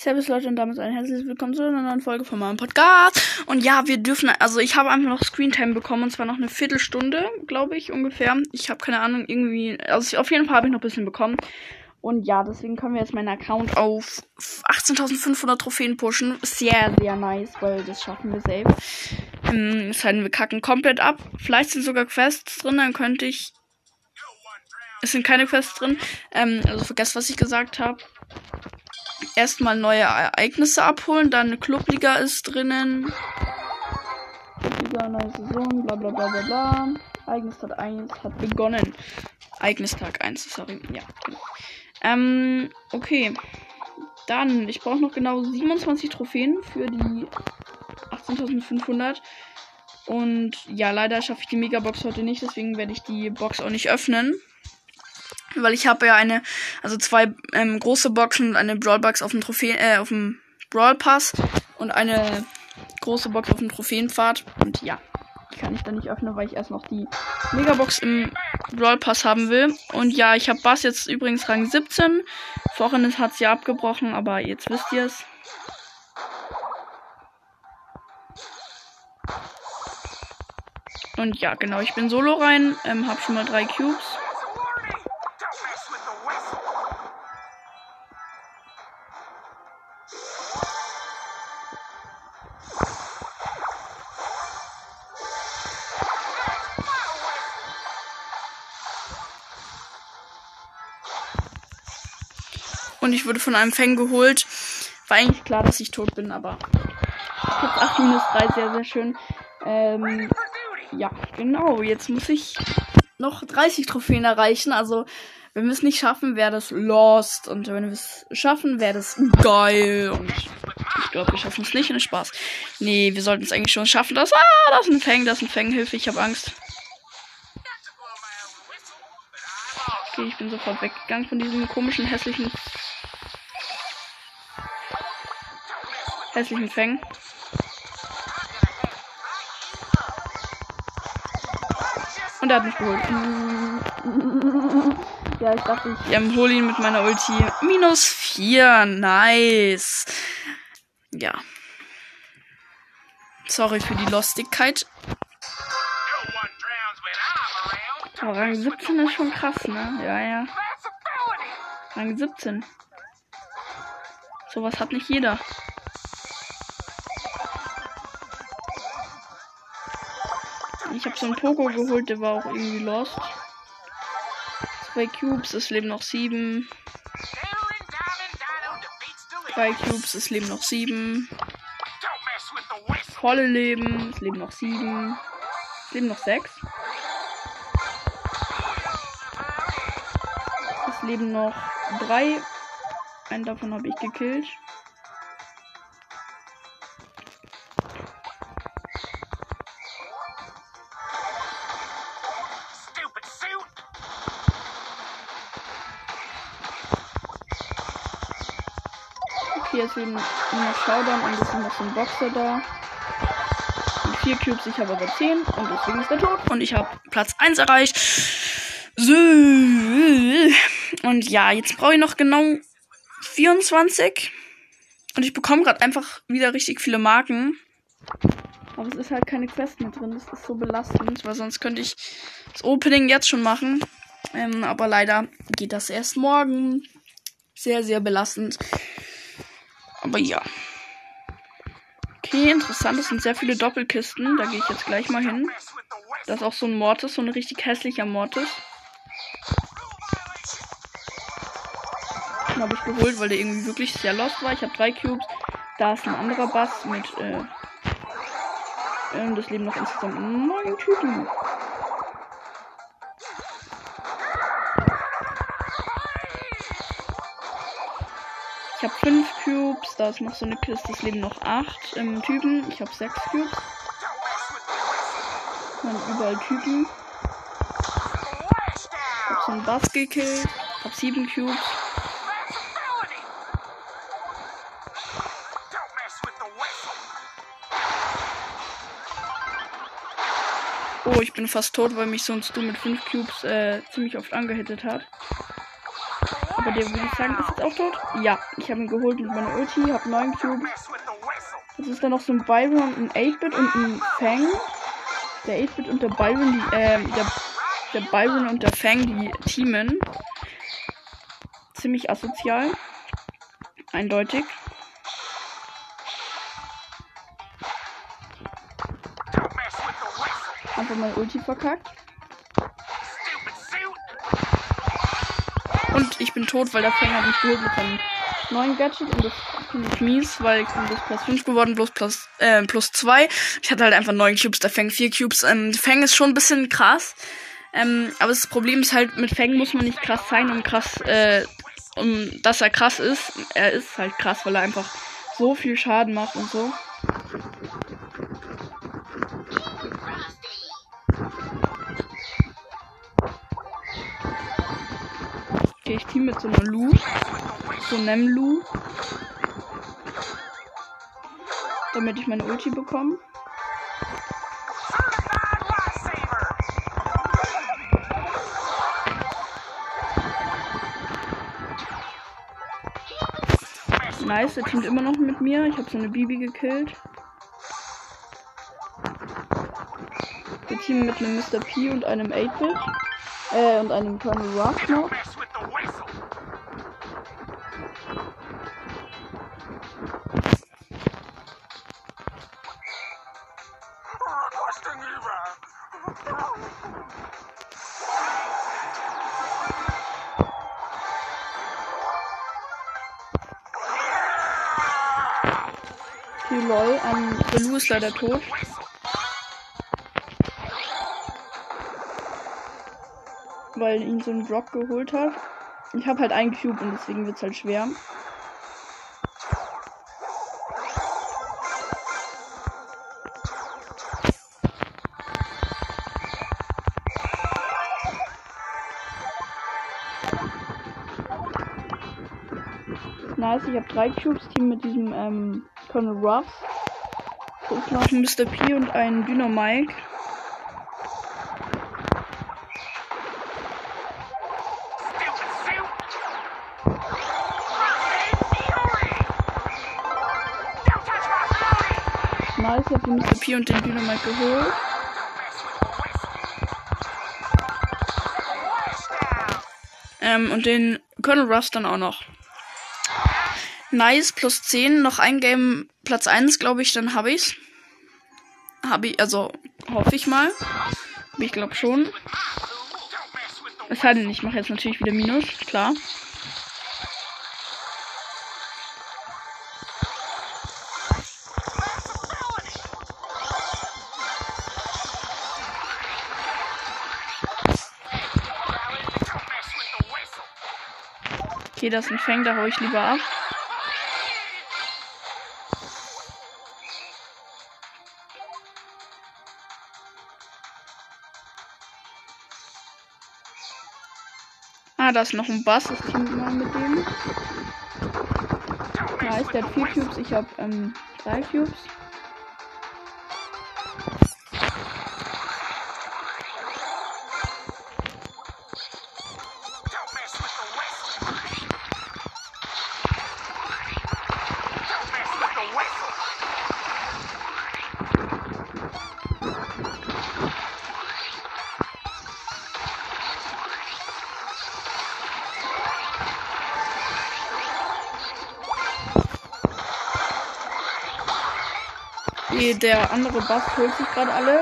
Servus Leute und damit ein herzliches Willkommen zu einer neuen Folge von meinem Podcast. Und ja, wir dürfen, also ich habe einfach noch Screentime bekommen und zwar noch eine Viertelstunde, glaube ich, ungefähr. Ich habe keine Ahnung, irgendwie, also auf jeden Fall habe ich noch ein bisschen bekommen. Und ja, deswegen können wir jetzt meinen Account auf 18.500 Trophäen pushen. Sehr, sehr nice, weil das schaffen wir safe. Ähm, es heißt, wir kacken komplett ab. Vielleicht sind sogar Quests drin, dann könnte ich. Es sind keine Quests drin. Ähm, also vergesst, was ich gesagt habe erstmal neue Ereignisse abholen, dann eine Clubliga ist drinnen. Clubliga, neue Saison, bla bla bla bla bla. Ereignistag 1 hat begonnen. Ereignistag 1, sorry, ja. Genau. Ähm, okay. Dann, ich brauche noch genau 27 Trophäen für die 18.500. Und ja, leider schaffe ich die Megabox heute nicht, deswegen werde ich die Box auch nicht öffnen. Weil ich habe ja eine, also zwei ähm, große Boxen und eine Brawlbox auf dem Trophäen, äh, auf dem Brawl Pass und eine große Box auf dem Trophäenpfad. Und ja, die kann ich dann nicht öffnen, weil ich erst noch die Megabox im Brawl Pass haben will. Und ja, ich habe Bass jetzt übrigens Rang 17. Vorhin hat sie ja abgebrochen, aber jetzt wisst ihr es. Und ja, genau, ich bin solo rein, ähm, hab schon mal drei Cubes. Und ich wurde von einem Fang geholt. War eigentlich klar, dass ich tot bin, aber Platz 8 minus 3, sehr, sehr schön. Ähm, ja, genau. Jetzt muss ich noch 30 Trophäen erreichen. Also, wenn wir es nicht schaffen, wäre das lost. Und wenn wir es schaffen, wäre das geil. Und ich glaube, wir schaffen es nicht. Und Spaß. Nee, wir sollten es eigentlich schon schaffen. Das, ah, das ist ein Fang, das ist ein Fang. Hilfe, ich habe Angst. Okay, ich bin sofort weggegangen von diesem komischen, hässlichen hässlichen Fängen. Und er hat mich geholt. Ja, ich dachte, ich ähm, hole ihn mit meiner Ulti. Minus 4. Nice. Ja. Sorry für die Lostigkeit. Aber Rang 17 ist schon krass, ne? Ja, ja. Rang 17. Sowas hat nicht jeder. Ich habe so einen Poco geholt, der war auch irgendwie lost. Zwei Cubes, es leben noch sieben. Drei Cubes, es leben noch sieben. Volle Leben, es leben noch sieben. Es leben noch sechs. Es leben noch drei. Einen davon habe ich gekillt. Okay, jetzt leben noch Showdown und ist noch so ein Boxer da. Und vier Cubes, ich habe aber 10 und deswegen ist er tot. Und ich habe Platz 1 erreicht. So. Und ja, jetzt brauche ich noch genau 24. Und ich bekomme gerade einfach wieder richtig viele Marken. Aber es ist halt keine Quest mehr drin. Das ist so belastend, weil sonst könnte ich das Opening jetzt schon machen. Ähm, aber leider geht das erst morgen. Sehr, sehr belastend. Aber ja. Okay, interessant. Es sind sehr viele Doppelkisten. Da gehe ich jetzt gleich mal hin. Da ist auch so ein Mortis, so ein richtig hässlicher Mortis. Den habe ich geholt, weil der irgendwie wirklich sehr lost war. Ich habe drei Cubes. Da ist ein anderer Bass mit, äh, ähm, das leben noch insgesamt neun Typen. Ich habe fünf Cubes, da ist noch so eine Kiste, es leben noch acht ähm, Typen. Ich habe sechs Cubes. Dann überall Typen. Ich habe so einen Bass gekillt. Ich habe sieben Cubes. Oh, ich bin fast tot, weil mich so ein Stu mit fünf Cubes äh, ziemlich oft angehittet hat. Aber der würde ich sagen, ist jetzt auch tot. Ja, ich habe ihn geholt mit meiner Ulti, habe 9 Cubes. Jetzt ist da noch so ein Byron, ein 8-Bit und ein Fang. Der 8-Bit und der Byron, die, ähm, der, der Byron und der Fang, die teamen. Ziemlich asozial. Eindeutig. Einfach mal Ulti verkackt. Und ich bin tot, weil der Fänger hat mich geholt seinem neuen Gadget und das finde ich mies, weil ich bin bis plus 5 geworden, plus plus, äh, plus 2. Ich hatte halt einfach 9 Cubes, der Fang 4 Cubes. Ähm, Fang ist schon ein bisschen krass. Ähm, aber das Problem ist halt, mit Fang muss man nicht krass sein, um krass, äh, um dass er krass ist. Er ist halt krass, weil er einfach so viel Schaden macht und so. Okay, ich team mit so einer Lu. So einem Lu. Damit ich meine Ulti bekomme. Nice, der teamt immer noch mit mir. Ich habe so eine Bibi gekillt. Wir teamen mit einem Mr. P und einem 8-Bit. Äh, und einem Colonel Ruff noch. Okay, lol. Ähm, der Lu ist leider tot. Weil ihn so ein Brock geholt hat. Ich habe halt einen Cube und deswegen wird es halt schwer. Nice, ich habe drei Cubes, Team mit diesem ähm, Colonel Ruffs. Ist noch Mr. P und ein Dynamike. Nice, ich habe den Mr. P und den Dynamite geholt. Ähm, und den Colonel Ruffs dann auch noch. Nice, plus 10, noch ein Game, Platz 1, glaube ich, dann habe ich's. Habe ich, also hoffe ich mal. Ich glaube schon. Es sei denn, ich mache jetzt natürlich wieder Minus, klar. Okay, das ist ein da hau ich lieber ab. Ah, da ist noch ein Bass. Ich team mal mit dem. Nice, der hat 4 Cubes. Ich habe ähm, 3 Cubes. Okay, der andere Bass holt sich gerade alle.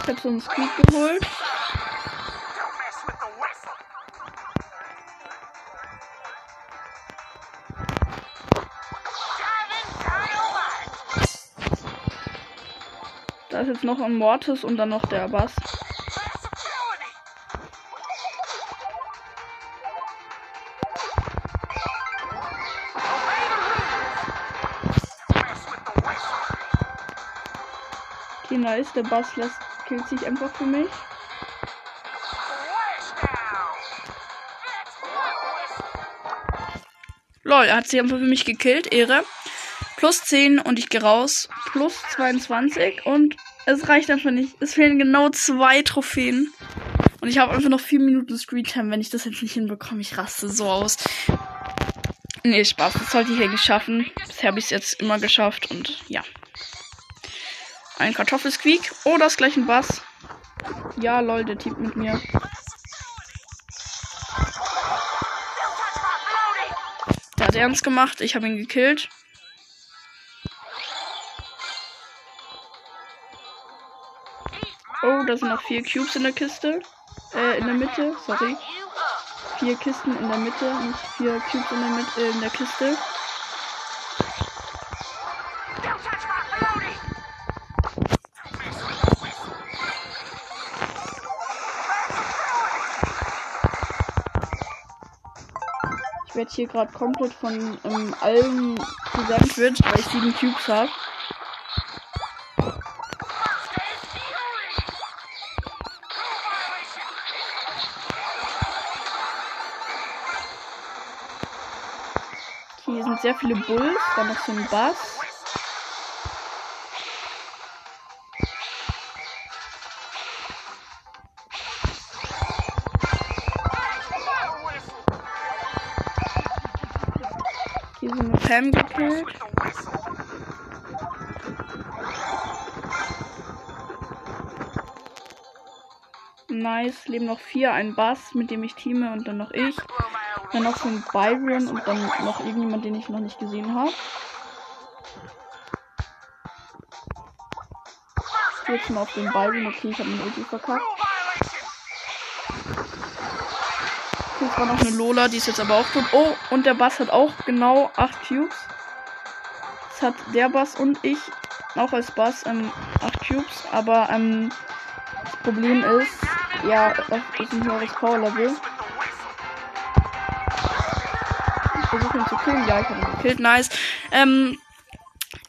Ich habe so einen Squeak geholt. Jetzt noch ein Mortis und dann noch der Bass. Okay, nice. Der Bass lässt, killt sich einfach für mich. Lol, er hat sie einfach für mich gekillt. Ehre. Plus 10 und ich gehe raus. Plus 22 und es reicht einfach nicht. Es fehlen genau zwei Trophäen. Und ich habe einfach noch vier Minuten Screentime. Wenn ich das jetzt nicht hinbekomme, ich raste so aus. Nee, Spaß. Das sollte ich eigentlich schaffen. Bisher habe ich es jetzt immer geschafft und ja. Ein Kartoffelsqueak. Oh, das gleich ein Bass. Ja, lol, der Typ mit mir. Der hat ernst gemacht. Ich habe ihn gekillt. Da sind noch vier Cubes in der Kiste. Äh, in der Mitte, sorry. Vier Kisten in der Mitte, nicht vier Cubes in der, Mitte, äh, in der Kiste. Ich werde hier gerade komplett von ähm, allen gesandwiched, weil ich sieben Cubes habe. Hier sind sehr viele Bulls, dann noch so ein Bass. Hier ist eine Pam gekillt. Nice, leben noch vier, ein Bass, mit dem ich teame und dann noch ich. Dann noch so ein Byron und dann noch irgendjemand, den ich noch nicht gesehen habe. Jetzt mal auf den Byron. Okay, ich habe den Ulti verkackt. Jetzt war noch eine Lola, die ist jetzt aber auch tot. Oh, und der Bass hat auch genau 8 Cubes. Jetzt hat der Bass und ich auch als Bass ähm, 8 Cubes. Aber ähm, das Problem ist, ja, das ist ein höheres Power-Level. Killen. Ja, ich habe ihn gekillt. Nice. Ähm,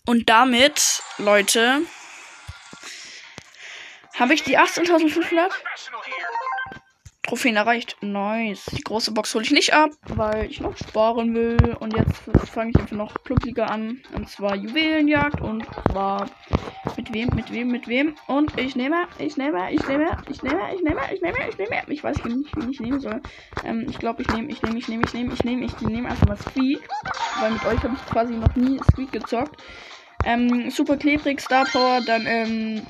und damit, Leute, habe ich die 18.500 Trophäen erreicht. Nice. Die große Box hole ich nicht ab, weil ich noch sparen will. Und jetzt fange ich einfach noch Clubliga an. Und zwar Juwelenjagd. Und zwar mit wem, mit wem, mit wem. Und ich nehme, ich nehme, ich nehme, ich nehme, ich nehme, ich nehme, ich nehme. Ich weiß nicht, wie ich nehmen soll. Ähm, ich glaube, ich nehme, ich nehme, ich nehme, ich nehme, ich nehme, ich nehme einfach mal Squeak. Weil mit euch habe ich quasi noch nie Squeak gezockt. Ähm, super klebrig, Star Power, dann, ähm,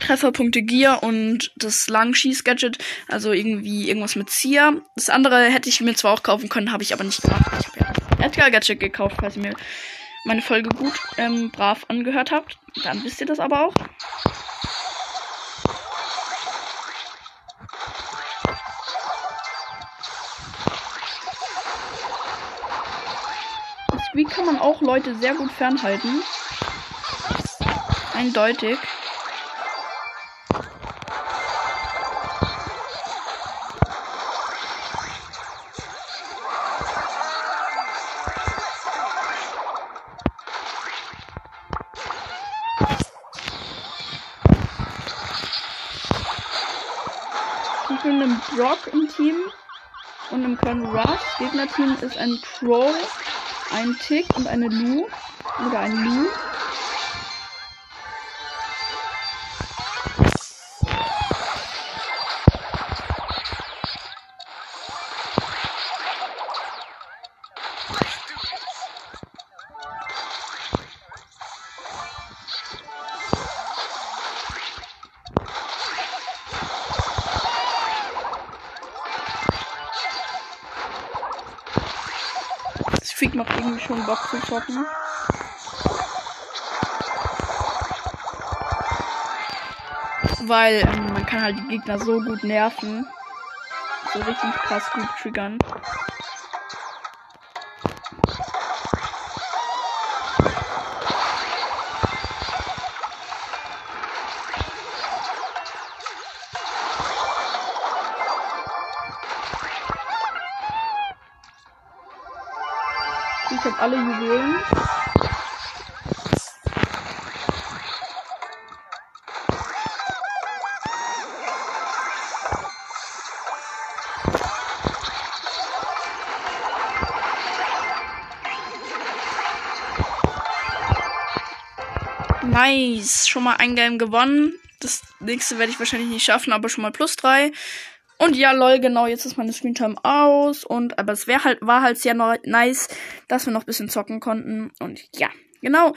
Trefferpunkte Gear und das Langschieß-Gadget, also irgendwie irgendwas mit Sia. Das andere hätte ich mir zwar auch kaufen können, habe ich aber nicht gemacht. Ich habe ja Edgar-Gadget gekauft, falls ihr mir meine Folge gut ähm, brav angehört habt. Dann wisst ihr das aber auch. Wie kann man auch Leute sehr gut fernhalten? Eindeutig. Brock im Team und im Colonel Rush. Gegnerteam ist ein Crow, ein Tick und eine Lu. Oder ein Lu. Schon Bock zu zocken. Weil ähm, man kann halt die Gegner so gut nerven. So richtig krass gut triggern. Ich habe alle Juwelen. Nice. Schon mal ein Game gewonnen. Das nächste werde ich wahrscheinlich nicht schaffen, aber schon mal plus drei. Und ja, lol, genau, jetzt ist meine Screentime aus. Und aber es wäre halt, war halt sehr nice, dass wir noch ein bisschen zocken konnten. Und ja, genau.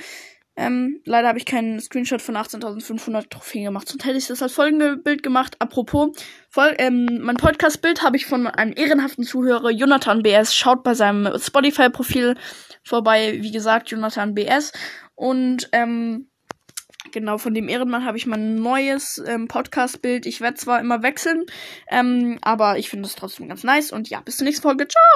Ähm, leider habe ich keinen Screenshot von 18.500 Trophäen gemacht. Sonst hätte ich das als Folgenbild gemacht. Apropos, voll, ähm, mein Podcast-Bild habe ich von einem ehrenhaften Zuhörer, Jonathan BS. Schaut bei seinem Spotify-Profil vorbei. Wie gesagt, Jonathan BS. Und, ähm, Genau, von dem Ehrenmann habe ich mein neues ähm, Podcast-Bild. Ich werde zwar immer wechseln, ähm, aber ich finde es trotzdem ganz nice. Und ja, bis zur nächsten Folge. Ciao!